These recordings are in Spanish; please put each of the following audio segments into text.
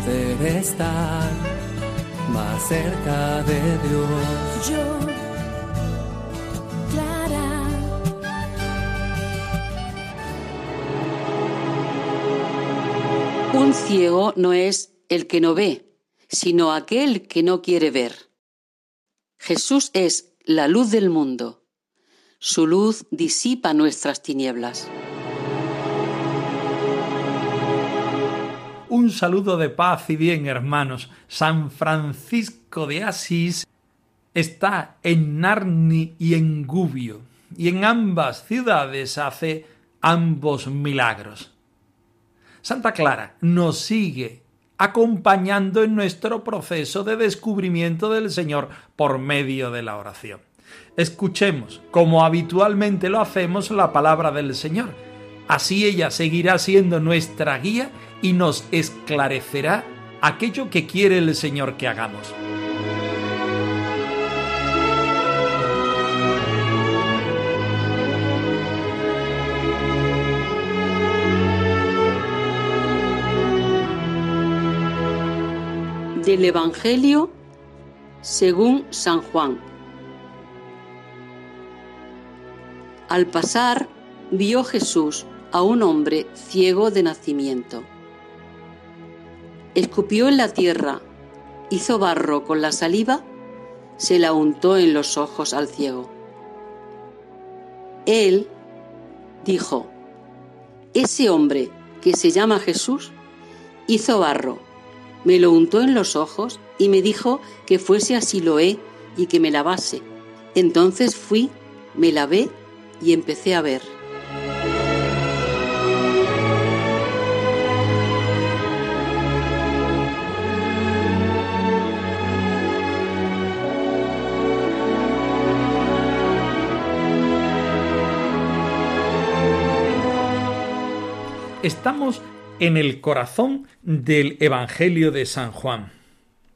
poder estar más cerca de Dios. Yo, Clara. Un ciego no es el que no ve, sino aquel que no quiere ver. Jesús es la luz del mundo. Su luz disipa nuestras tinieblas. Un saludo de paz y bien, hermanos. San Francisco de Asís está en Narni y en Gubbio, y en ambas ciudades hace ambos milagros. Santa Clara nos sigue acompañando en nuestro proceso de descubrimiento del Señor por medio de la oración. Escuchemos, como habitualmente lo hacemos, la palabra del Señor. Así ella seguirá siendo nuestra guía y nos esclarecerá aquello que quiere el Señor que hagamos. Del Evangelio según San Juan. Al pasar, vio Jesús a un hombre ciego de nacimiento. Escupió en la tierra, hizo barro con la saliva, se la untó en los ojos al ciego. Él dijo, ese hombre que se llama Jesús hizo barro, me lo untó en los ojos y me dijo que fuese a Siloé y que me lavase. Entonces fui, me lavé y empecé a ver. Estamos en el corazón del Evangelio de San Juan.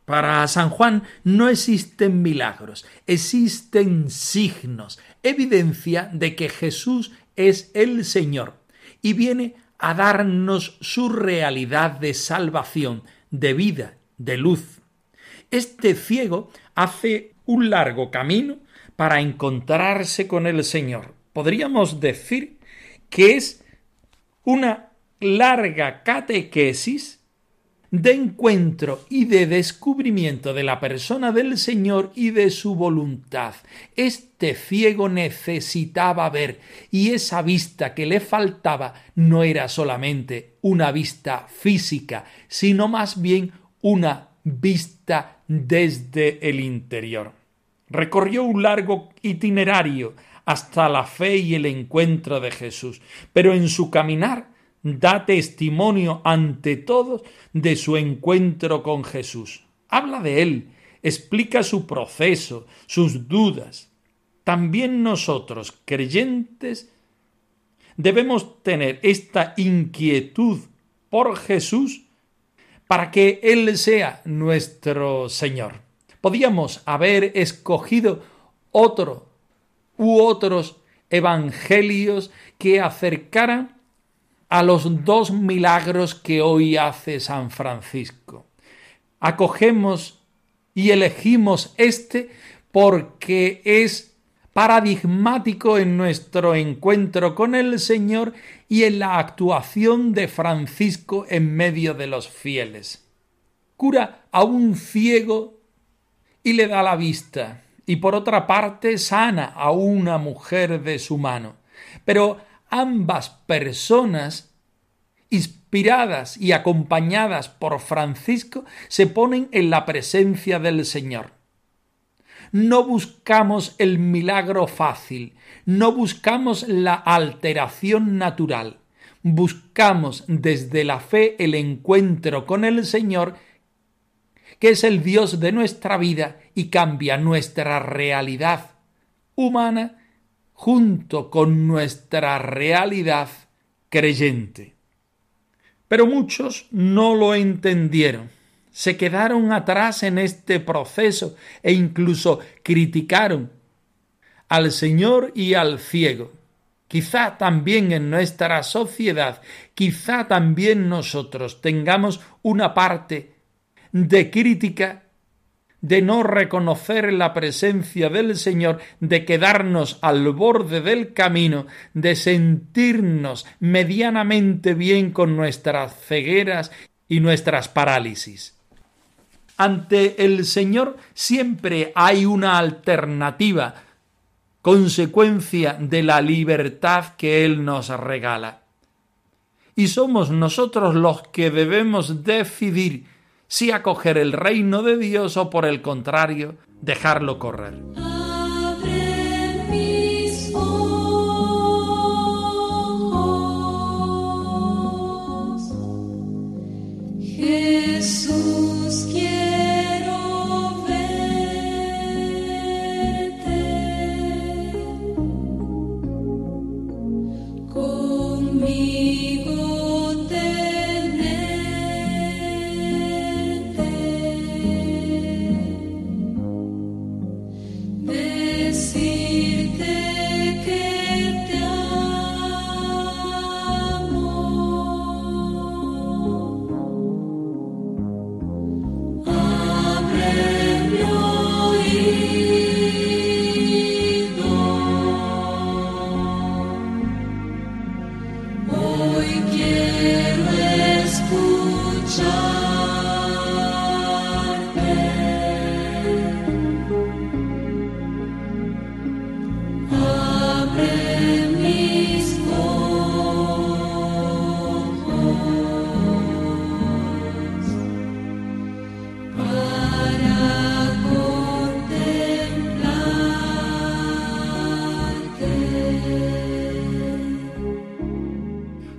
Para San Juan no existen milagros, existen signos, evidencia de que Jesús es el Señor y viene a darnos su realidad de salvación, de vida, de luz. Este ciego hace un largo camino para encontrarse con el Señor. Podríamos decir que es una larga catequesis de encuentro y de descubrimiento de la persona del Señor y de su voluntad. Este ciego necesitaba ver y esa vista que le faltaba no era solamente una vista física, sino más bien una vista desde el interior. Recorrió un largo itinerario hasta la fe y el encuentro de Jesús, pero en su caminar da testimonio ante todos de su encuentro con Jesús. Habla de él, explica su proceso, sus dudas. También nosotros, creyentes, debemos tener esta inquietud por Jesús para que Él sea nuestro Señor. Podíamos haber escogido otro u otros evangelios que acercaran a los dos milagros que hoy hace San Francisco. Acogemos y elegimos este porque es paradigmático en nuestro encuentro con el Señor y en la actuación de Francisco en medio de los fieles. Cura a un ciego y le da la vista, y por otra parte sana a una mujer de su mano. Pero ambas personas, inspiradas y acompañadas por Francisco, se ponen en la presencia del Señor. no buscamos el milagro fácil, no buscamos la alteración natural, buscamos desde la fe el encuentro con el Señor, que es el Dios de nuestra vida y cambia nuestra realidad humana junto con nuestra realidad creyente. Pero muchos no lo entendieron, se quedaron atrás en este proceso e incluso criticaron al Señor y al ciego. Quizá también en nuestra sociedad, quizá también nosotros tengamos una parte de crítica de no reconocer la presencia del Señor, de quedarnos al borde del camino, de sentirnos medianamente bien con nuestras cegueras y nuestras parálisis. Ante el Señor siempre hay una alternativa, consecuencia de la libertad que Él nos regala. Y somos nosotros los que debemos decidir si acoger el reino de Dios o por el contrario, dejarlo correr.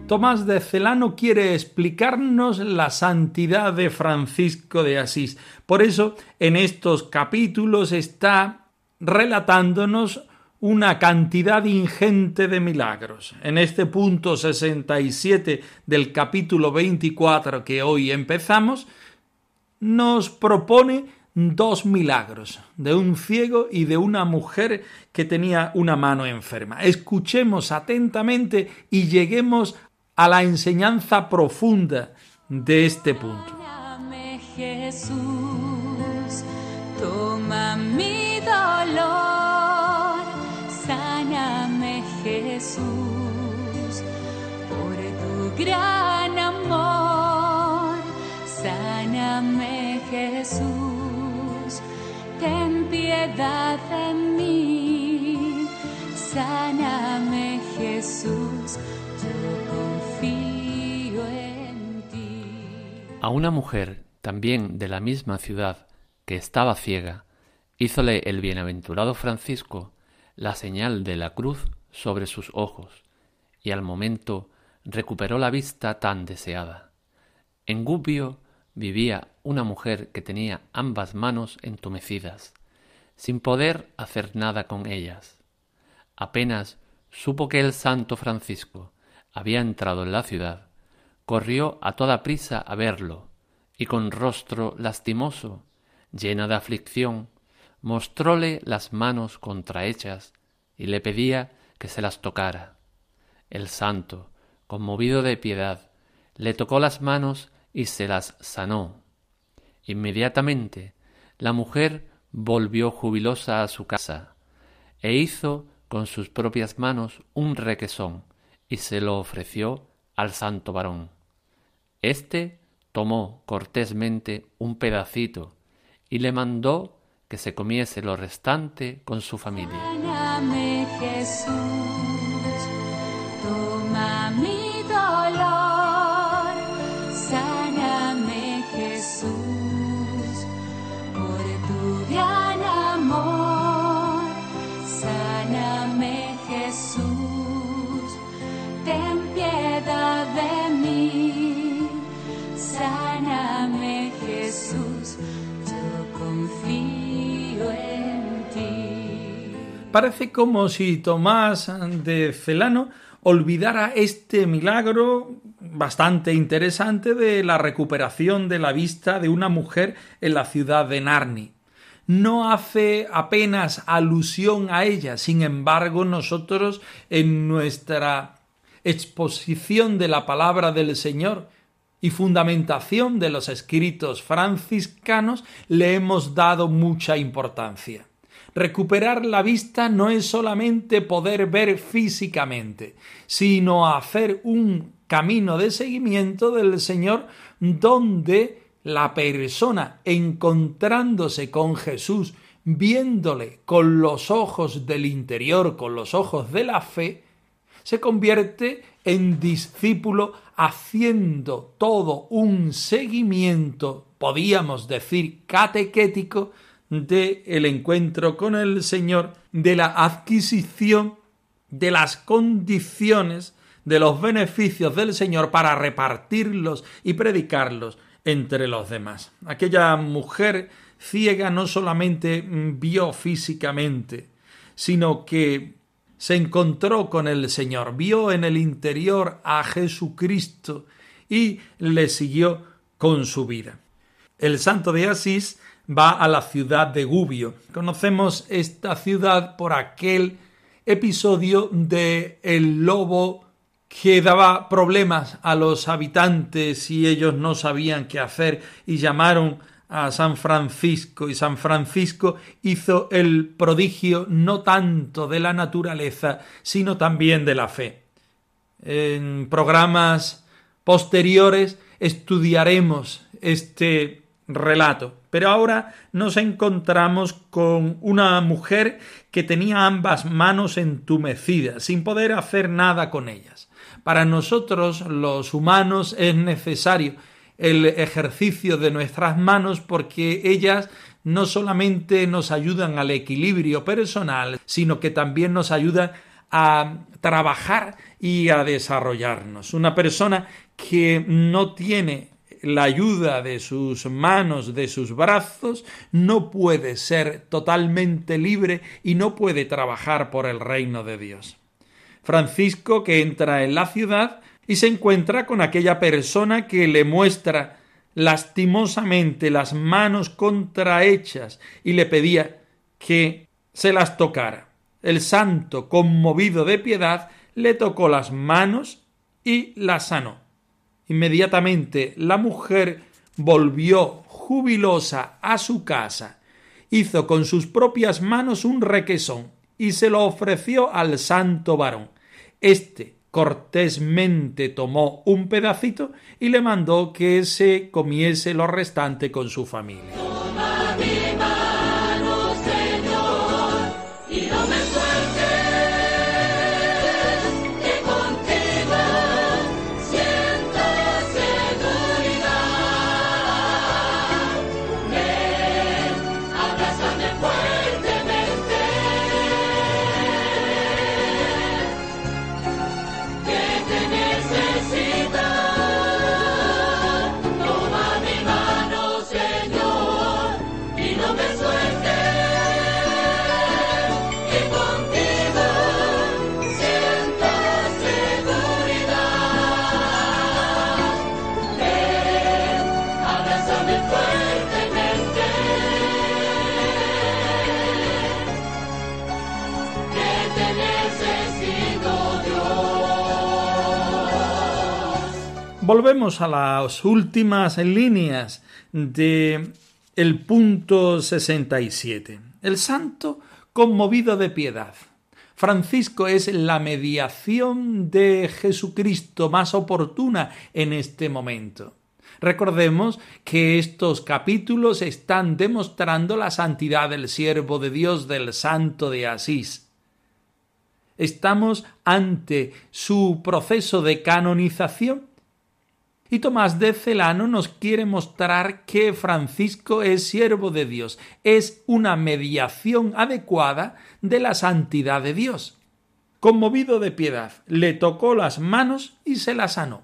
Tomás de Celano quiere explicarnos la santidad de Francisco de Asís. Por eso, en estos capítulos está relatándonos una cantidad ingente de milagros. En este punto 67 del capítulo 24 que hoy empezamos, nos propone dos milagros, de un ciego y de una mujer que tenía una mano enferma. Escuchemos atentamente y lleguemos a la enseñanza profunda de este punto. Jesús, toma mi dolor, sáname Jesús, por tu gran amor, sáname Jesús, ten piedad de mí, sáname Jesús A una mujer también de la misma ciudad que estaba ciega, hízole el bienaventurado Francisco la señal de la cruz sobre sus ojos, y al momento recuperó la vista tan deseada. En Gubbio vivía una mujer que tenía ambas manos entumecidas, sin poder hacer nada con ellas. Apenas supo que el santo Francisco había entrado en la ciudad, corrió a toda prisa a verlo, y con rostro lastimoso, llena de aflicción, mostróle las manos contrahechas y le pedía que se las tocara. El santo, conmovido de piedad, le tocó las manos y se las sanó. Inmediatamente la mujer volvió jubilosa a su casa e hizo con sus propias manos un requesón y se lo ofreció al santo varón. Este tomó cortésmente un pedacito y le mandó que se comiese lo restante con su familia. Jesús, yo confío en ti. Parece como si Tomás de Celano olvidara este milagro bastante interesante de la recuperación de la vista de una mujer en la ciudad de Narni. No hace apenas alusión a ella, sin embargo nosotros en nuestra exposición de la palabra del Señor y fundamentación de los escritos franciscanos le hemos dado mucha importancia. Recuperar la vista no es solamente poder ver físicamente, sino hacer un camino de seguimiento del Señor donde la persona encontrándose con Jesús, viéndole con los ojos del interior, con los ojos de la fe, se convierte en discípulo haciendo todo un seguimiento, podíamos decir, catequético de el encuentro con el Señor, de la adquisición de las condiciones de los beneficios del Señor para repartirlos y predicarlos entre los demás. Aquella mujer ciega no solamente vio físicamente, sino que se encontró con el Señor, vio en el interior a Jesucristo y le siguió con su vida. El santo de Asís va a la ciudad de Gubbio. Conocemos esta ciudad por aquel episodio de el lobo que daba problemas a los habitantes y ellos no sabían qué hacer y llamaron a San Francisco y San Francisco hizo el prodigio no tanto de la naturaleza sino también de la fe. En programas posteriores estudiaremos este relato. Pero ahora nos encontramos con una mujer que tenía ambas manos entumecidas, sin poder hacer nada con ellas. Para nosotros, los humanos, es necesario el ejercicio de nuestras manos porque ellas no solamente nos ayudan al equilibrio personal, sino que también nos ayudan a trabajar y a desarrollarnos. Una persona que no tiene la ayuda de sus manos, de sus brazos, no puede ser totalmente libre y no puede trabajar por el reino de Dios. Francisco, que entra en la ciudad y se encuentra con aquella persona que le muestra lastimosamente las manos contrahechas y le pedía que se las tocara. El santo, conmovido de piedad, le tocó las manos y las sanó. Inmediatamente la mujer volvió jubilosa a su casa, hizo con sus propias manos un requesón y se lo ofreció al santo varón. Este cortésmente tomó un pedacito y le mandó que se comiese lo restante con su familia. Volvemos a las últimas líneas de el punto 67. El santo conmovido de piedad. Francisco es la mediación de Jesucristo más oportuna en este momento. Recordemos que estos capítulos están demostrando la santidad del siervo de Dios del santo de Asís. Estamos ante su proceso de canonización y Tomás de Celano nos quiere mostrar que Francisco es siervo de Dios, es una mediación adecuada de la santidad de Dios. Conmovido de piedad, le tocó las manos y se las sanó.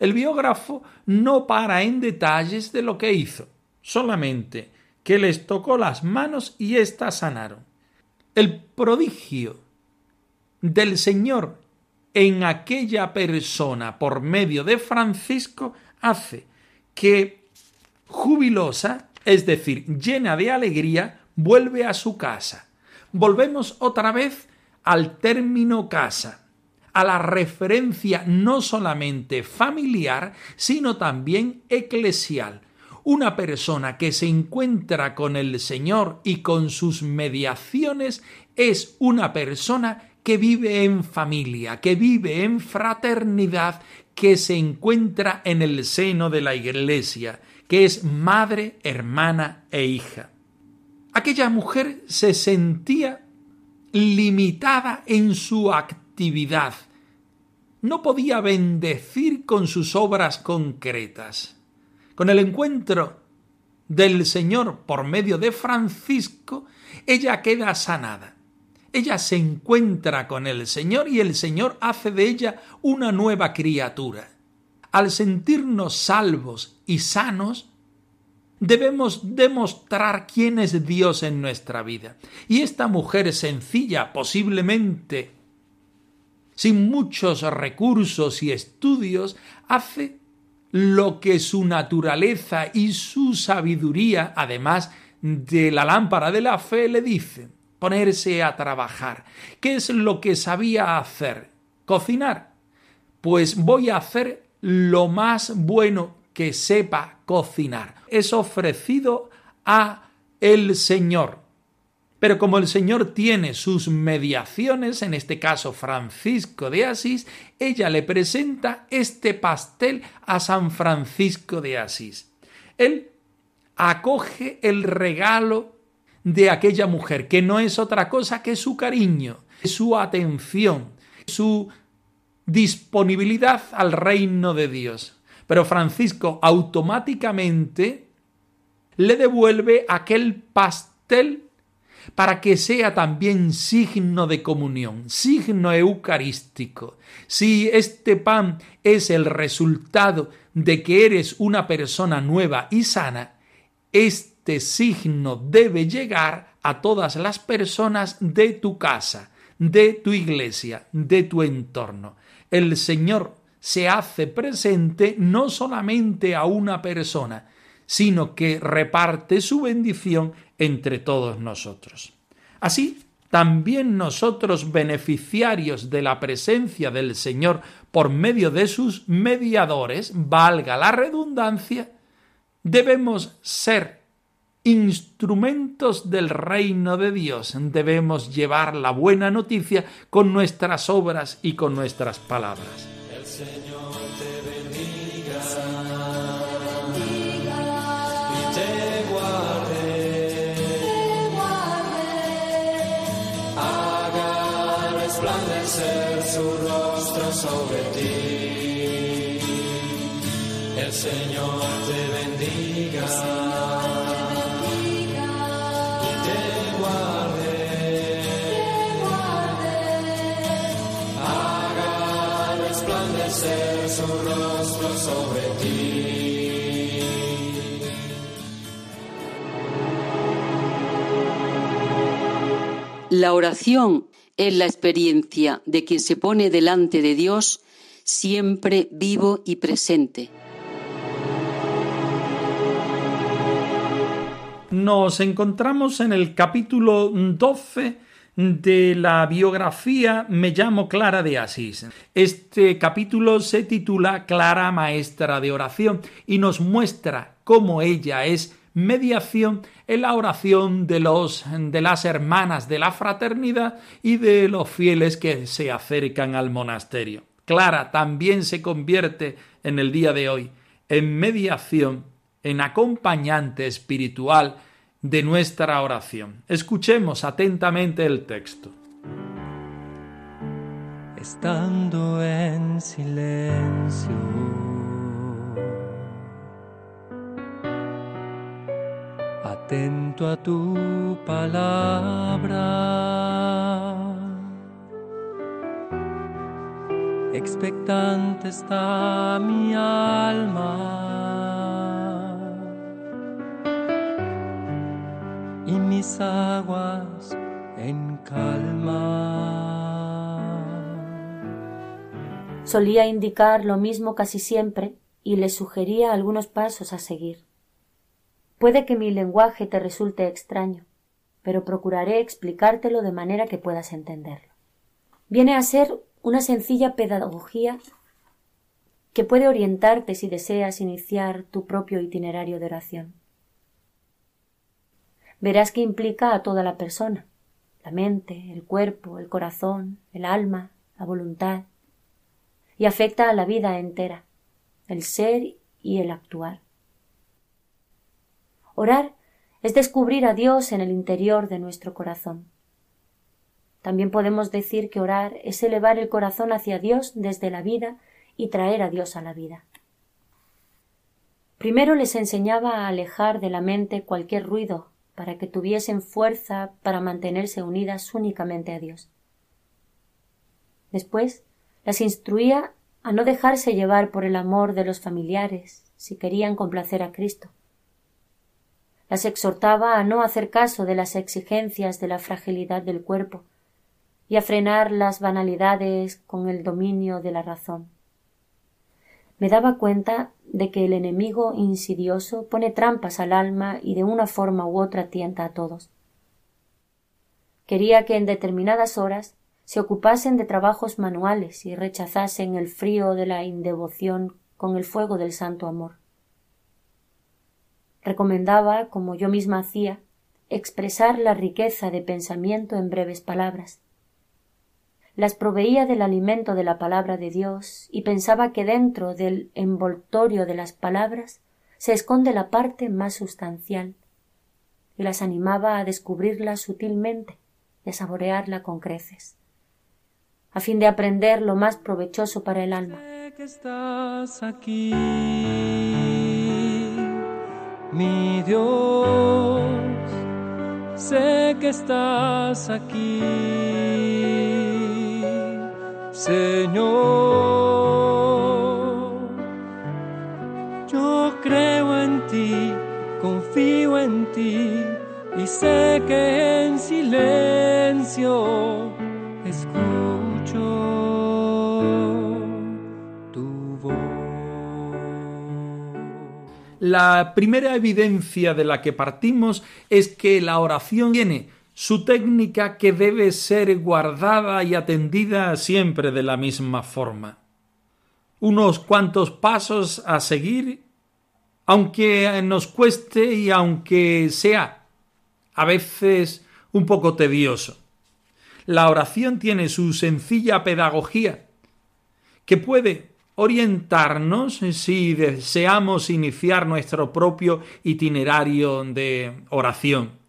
El biógrafo no para en detalles de lo que hizo, solamente que les tocó las manos y éstas sanaron. El prodigio del Señor en aquella persona por medio de Francisco hace que jubilosa, es decir, llena de alegría, vuelve a su casa. Volvemos otra vez al término casa, a la referencia no solamente familiar, sino también eclesial. Una persona que se encuentra con el Señor y con sus mediaciones es una persona que vive en familia, que vive en fraternidad, que se encuentra en el seno de la Iglesia, que es madre, hermana e hija. Aquella mujer se sentía limitada en su actividad. No podía bendecir con sus obras concretas. Con el encuentro del Señor por medio de Francisco, ella queda sanada. Ella se encuentra con el Señor y el Señor hace de ella una nueva criatura. Al sentirnos salvos y sanos, debemos demostrar quién es Dios en nuestra vida. Y esta mujer sencilla, posiblemente sin muchos recursos y estudios, hace lo que su naturaleza y su sabiduría, además de la lámpara de la fe, le dicen ponerse a trabajar. ¿Qué es lo que sabía hacer? Cocinar. Pues voy a hacer lo más bueno que sepa cocinar. Es ofrecido a el Señor. Pero como el Señor tiene sus mediaciones, en este caso Francisco de Asís, ella le presenta este pastel a San Francisco de Asís. Él acoge el regalo de aquella mujer, que no es otra cosa que su cariño, su atención, su disponibilidad al reino de Dios. Pero Francisco automáticamente le devuelve aquel pastel para que sea también signo de comunión, signo eucarístico. Si este pan es el resultado de que eres una persona nueva y sana, este signo debe llegar a todas las personas de tu casa, de tu iglesia, de tu entorno. El Señor se hace presente no solamente a una persona, sino que reparte su bendición entre todos nosotros. Así, también nosotros, beneficiarios de la presencia del Señor por medio de sus mediadores, valga la redundancia, debemos ser instrumentos del reino de Dios. Debemos llevar la buena noticia con nuestras obras y con nuestras palabras. El Señor te bendiga y te guarde. Haga resplandecer su rostro sobre ti. El Señor su rostro sobre ti. La oración es la experiencia de quien se pone delante de Dios siempre vivo y presente. Nos encontramos en el capítulo 12 de la biografía Me llamo Clara de Asís. Este capítulo se titula Clara Maestra de Oración y nos muestra cómo ella es mediación en la oración de los de las hermanas de la fraternidad y de los fieles que se acercan al monasterio. Clara también se convierte en el día de hoy en mediación, en acompañante espiritual de nuestra oración. Escuchemos atentamente el texto. estando en silencio. Atento a tu palabra. expectante está mi alma. Mis aguas en calma. Solía indicar lo mismo casi siempre y le sugería algunos pasos a seguir. Puede que mi lenguaje te resulte extraño, pero procuraré explicártelo de manera que puedas entenderlo. Viene a ser una sencilla pedagogía que puede orientarte si deseas iniciar tu propio itinerario de oración. Verás que implica a toda la persona, la mente, el cuerpo, el corazón, el alma, la voluntad, y afecta a la vida entera, el ser y el actuar. Orar es descubrir a Dios en el interior de nuestro corazón. También podemos decir que orar es elevar el corazón hacia Dios desde la vida y traer a Dios a la vida. Primero les enseñaba a alejar de la mente cualquier ruido para que tuviesen fuerza para mantenerse unidas únicamente a Dios. Después las instruía a no dejarse llevar por el amor de los familiares si querían complacer a Cristo. Las exhortaba a no hacer caso de las exigencias de la fragilidad del cuerpo y a frenar las banalidades con el dominio de la razón. Me daba cuenta de que el enemigo insidioso pone trampas al alma y de una forma u otra tienta a todos. Quería que en determinadas horas se ocupasen de trabajos manuales y rechazasen el frío de la indevoción con el fuego del santo amor. Recomendaba, como yo misma hacía, expresar la riqueza de pensamiento en breves palabras. Las proveía del alimento de la palabra de Dios y pensaba que dentro del envoltorio de las palabras se esconde la parte más sustancial y las animaba a descubrirla sutilmente y a saborearla con creces a fin de aprender lo más provechoso para el alma. Sé que estás aquí, mi Dios, sé que estás aquí, Señor. Yo creo en ti, confío en ti y sé que en silencio La primera evidencia de la que partimos es que la oración tiene su técnica que debe ser guardada y atendida siempre de la misma forma. Unos cuantos pasos a seguir, aunque nos cueste y aunque sea a veces un poco tedioso. La oración tiene su sencilla pedagogía, que puede orientarnos si deseamos iniciar nuestro propio itinerario de oración.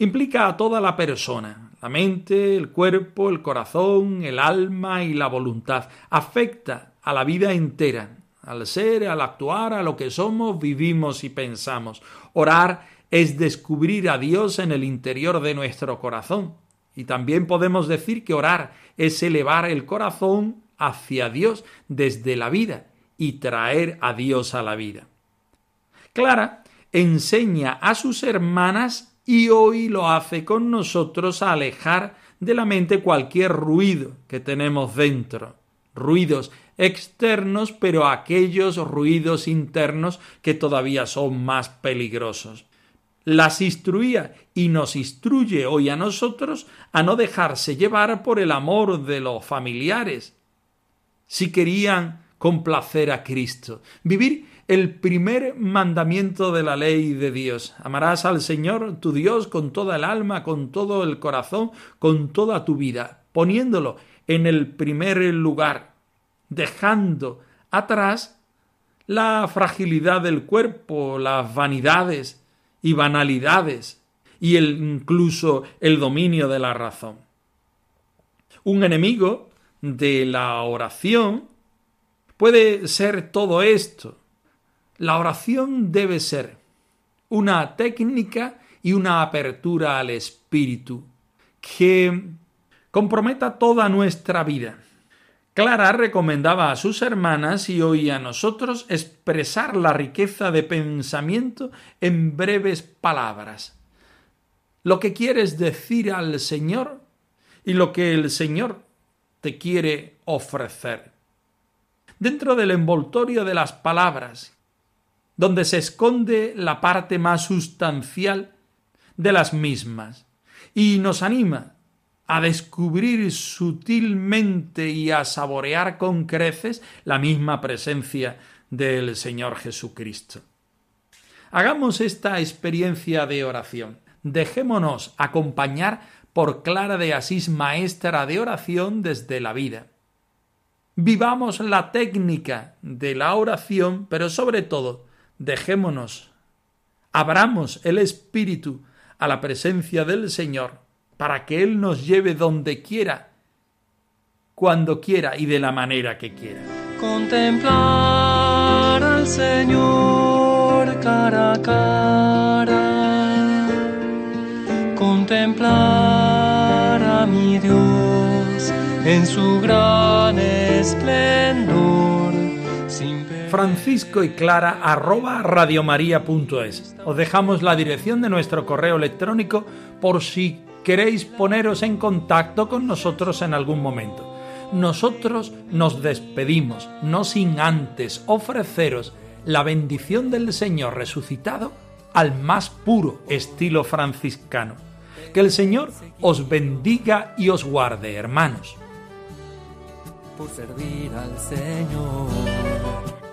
Implica a toda la persona, la mente, el cuerpo, el corazón, el alma y la voluntad. Afecta a la vida entera, al ser, al actuar, a lo que somos, vivimos y pensamos. Orar es descubrir a Dios en el interior de nuestro corazón. Y también podemos decir que orar es elevar el corazón hacia Dios desde la vida y traer a Dios a la vida. Clara enseña a sus hermanas y hoy lo hace con nosotros a alejar de la mente cualquier ruido que tenemos dentro, ruidos externos, pero aquellos ruidos internos que todavía son más peligrosos. Las instruía y nos instruye hoy a nosotros a no dejarse llevar por el amor de los familiares, si querían complacer a Cristo, vivir el primer mandamiento de la ley de Dios. Amarás al Señor tu Dios con toda el alma, con todo el corazón, con toda tu vida, poniéndolo en el primer lugar, dejando atrás la fragilidad del cuerpo, las vanidades y banalidades, y el, incluso el dominio de la razón. Un enemigo de la oración puede ser todo esto. La oración debe ser una técnica y una apertura al espíritu que comprometa toda nuestra vida, Clara recomendaba a sus hermanas y hoy a nosotros expresar la riqueza de pensamiento en breves palabras. Lo que quieres decir al Señor y lo que el Señor te quiere ofrecer. Dentro del envoltorio de las palabras, donde se esconde la parte más sustancial de las mismas, y nos anima a descubrir sutilmente y a saborear con creces la misma presencia del Señor Jesucristo. Hagamos esta experiencia de oración. Dejémonos acompañar por Clara de Asís, maestra de oración desde la vida. Vivamos la técnica de la oración, pero sobre todo, dejémonos, abramos el espíritu a la presencia del Señor para que Él nos lleve donde quiera, cuando quiera y de la manera que quiera. Contemplar al Señor cara a cara, contemplar a mi Dios en su gran esplendor. Francisco y Clara arroba radiomaria.es. Os dejamos la dirección de nuestro correo electrónico por si queréis poneros en contacto con nosotros en algún momento. Nosotros nos despedimos, no sin antes ofreceros la bendición del Señor resucitado al más puro estilo franciscano. Que el Señor os bendiga y os guarde, hermanos. Por servir al Señor.